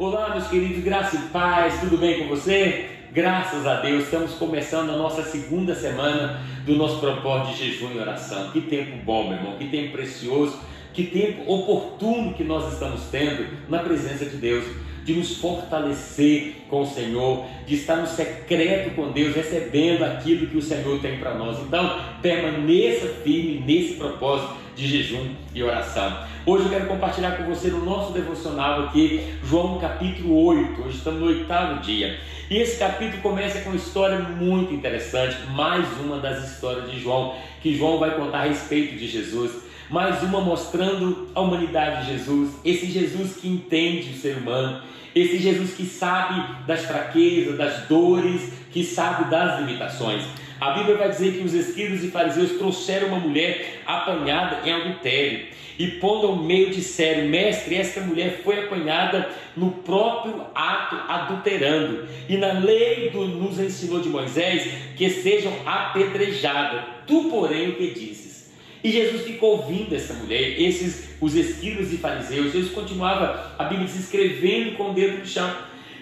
Olá, meus queridos, graça e paz, tudo bem com você? Graças a Deus, estamos começando a nossa segunda semana do nosso propósito de jejum e oração. Que tempo bom, meu irmão, que tempo precioso, que tempo oportuno que nós estamos tendo na presença de Deus, de nos fortalecer com o Senhor, de estar no secreto com Deus, recebendo aquilo que o Senhor tem para nós. Então, permaneça firme nesse propósito de jejum e oração. Hoje eu quero compartilhar com você no nosso devocional aqui, João capítulo 8. Hoje estamos no oitavo dia. E esse capítulo começa com uma história muito interessante, mais uma das histórias de João, que João vai contar a respeito de Jesus. Mais uma mostrando a humanidade de Jesus, esse Jesus que entende o ser humano, esse Jesus que sabe das fraquezas, das dores, que sabe das limitações. A Bíblia vai dizer que os escribas e fariseus trouxeram uma mulher apanhada em adultério e pondo ao meio disseram: Mestre, esta mulher foi apanhada no próprio ato adulterando. E na lei do, nos ensinou de Moisés que sejam apedrejadas. Tu, porém, o que dizes? E Jesus ficou ouvindo essa mulher, esses os escribas e fariseus. Jesus continuava, a Bíblia diz, escrevendo com o dedo no chão.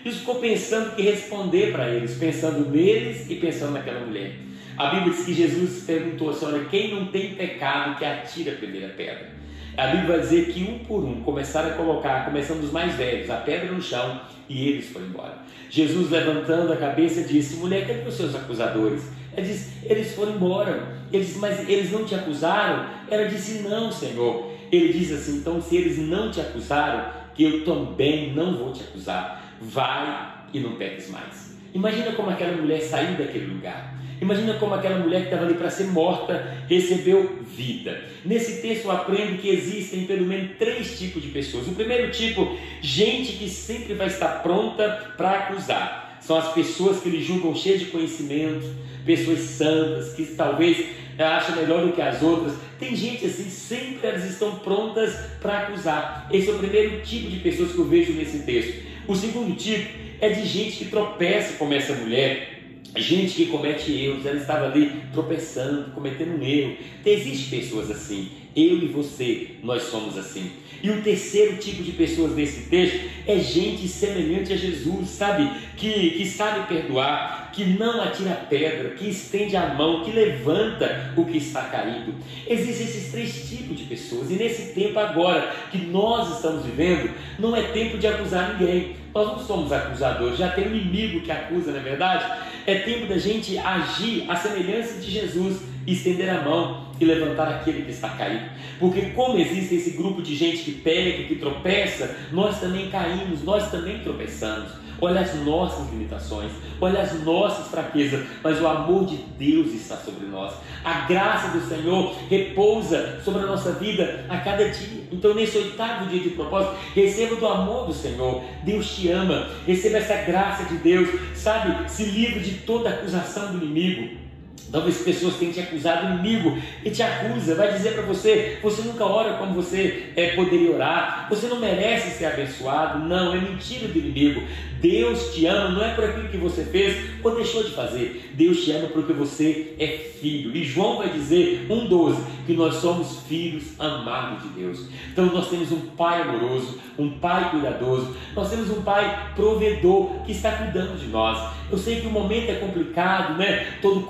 Jesus ficou pensando que responder para eles, pensando neles e pensando naquela mulher. A Bíblia diz que Jesus perguntou assim: Olha, quem não tem pecado que atire a primeira pedra. A Bíblia vai dizer que um por um começaram a colocar, começando dos mais velhos, a pedra no chão e eles foram embora. Jesus levantando a cabeça disse: Mulher, cadê os seus acusadores? Ela disse: Eles foram embora. Ele disse: Mas eles não te acusaram? Ela disse: Não, Senhor. Ele diz assim: Então, se eles não te acusaram, que eu também não vou te acusar. Vai e não peques mais. Imagina como aquela mulher saiu daquele lugar. Imagina como aquela mulher que estava ali para ser morta recebeu vida. Nesse texto eu aprendo que existem pelo menos três tipos de pessoas. O primeiro tipo, gente que sempre vai estar pronta para acusar. São as pessoas que lhe julgam cheias de conhecimento, pessoas santas, que talvez acham melhor do que as outras. Tem gente assim, sempre elas estão prontas para acusar. Esse é o primeiro tipo de pessoas que eu vejo nesse texto. O segundo tipo é de gente que tropeça como essa mulher, gente que comete erros, ela estava ali tropeçando, cometendo um erro. Existem pessoas assim, eu e você, nós somos assim. E o terceiro tipo de pessoas nesse texto é gente semelhante a Jesus, sabe? Que, que sabe perdoar, que não atira pedra, que estende a mão, que levanta o que está caído. Existem esses três tipos de pessoas, e nesse tempo agora que nós estamos vivendo, não é tempo de acusar ninguém. Nós não somos acusadores, já tem um inimigo que acusa, não é verdade? É tempo da gente agir à semelhança de Jesus, estender a mão e levantar aquele que está caído. Porque como existe esse grupo de gente que pega, que tropeça, nós também caímos, nós também tropeçamos olha as nossas limitações, olha as nossas fraquezas, mas o amor de Deus está sobre nós. A graça do Senhor repousa sobre a nossa vida a cada dia. Então, nesse oitavo dia de propósito, receba do amor do Senhor. Deus te ama, receba essa graça de Deus, sabe? Se livre de toda acusação do inimigo. Talvez pessoas tenham te acusado, inimigo e te acusa, vai dizer para você: você nunca ora como você é, poderia orar, você não merece ser abençoado. Não, é mentira do inimigo. Deus te ama, não é por aquilo que você fez ou deixou de fazer. Deus te ama porque você é filho. E João vai dizer, 1,12, que nós somos filhos amados de Deus. Então nós temos um pai amoroso, um pai cuidadoso, nós temos um pai provedor que está cuidando de nós. Eu sei que o momento é complicado, né? Todo o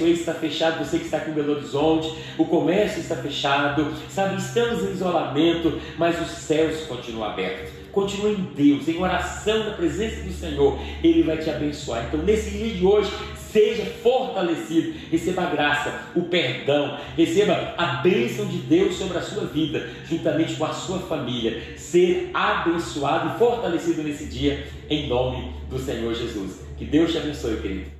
comércio está fechado, você que está aqui em Belo Horizonte, o comércio está fechado, sabe? Estamos em isolamento, mas os céus continuam abertos. Continue em Deus, em oração na presença do Senhor, Ele vai te abençoar. Então, nesse dia de hoje, seja fortalecido, receba a graça, o perdão, receba a bênção de Deus sobre a sua vida, juntamente com a sua família. Ser abençoado e fortalecido nesse dia, em nome do Senhor Jesus. Que Deus te abençoe, querido.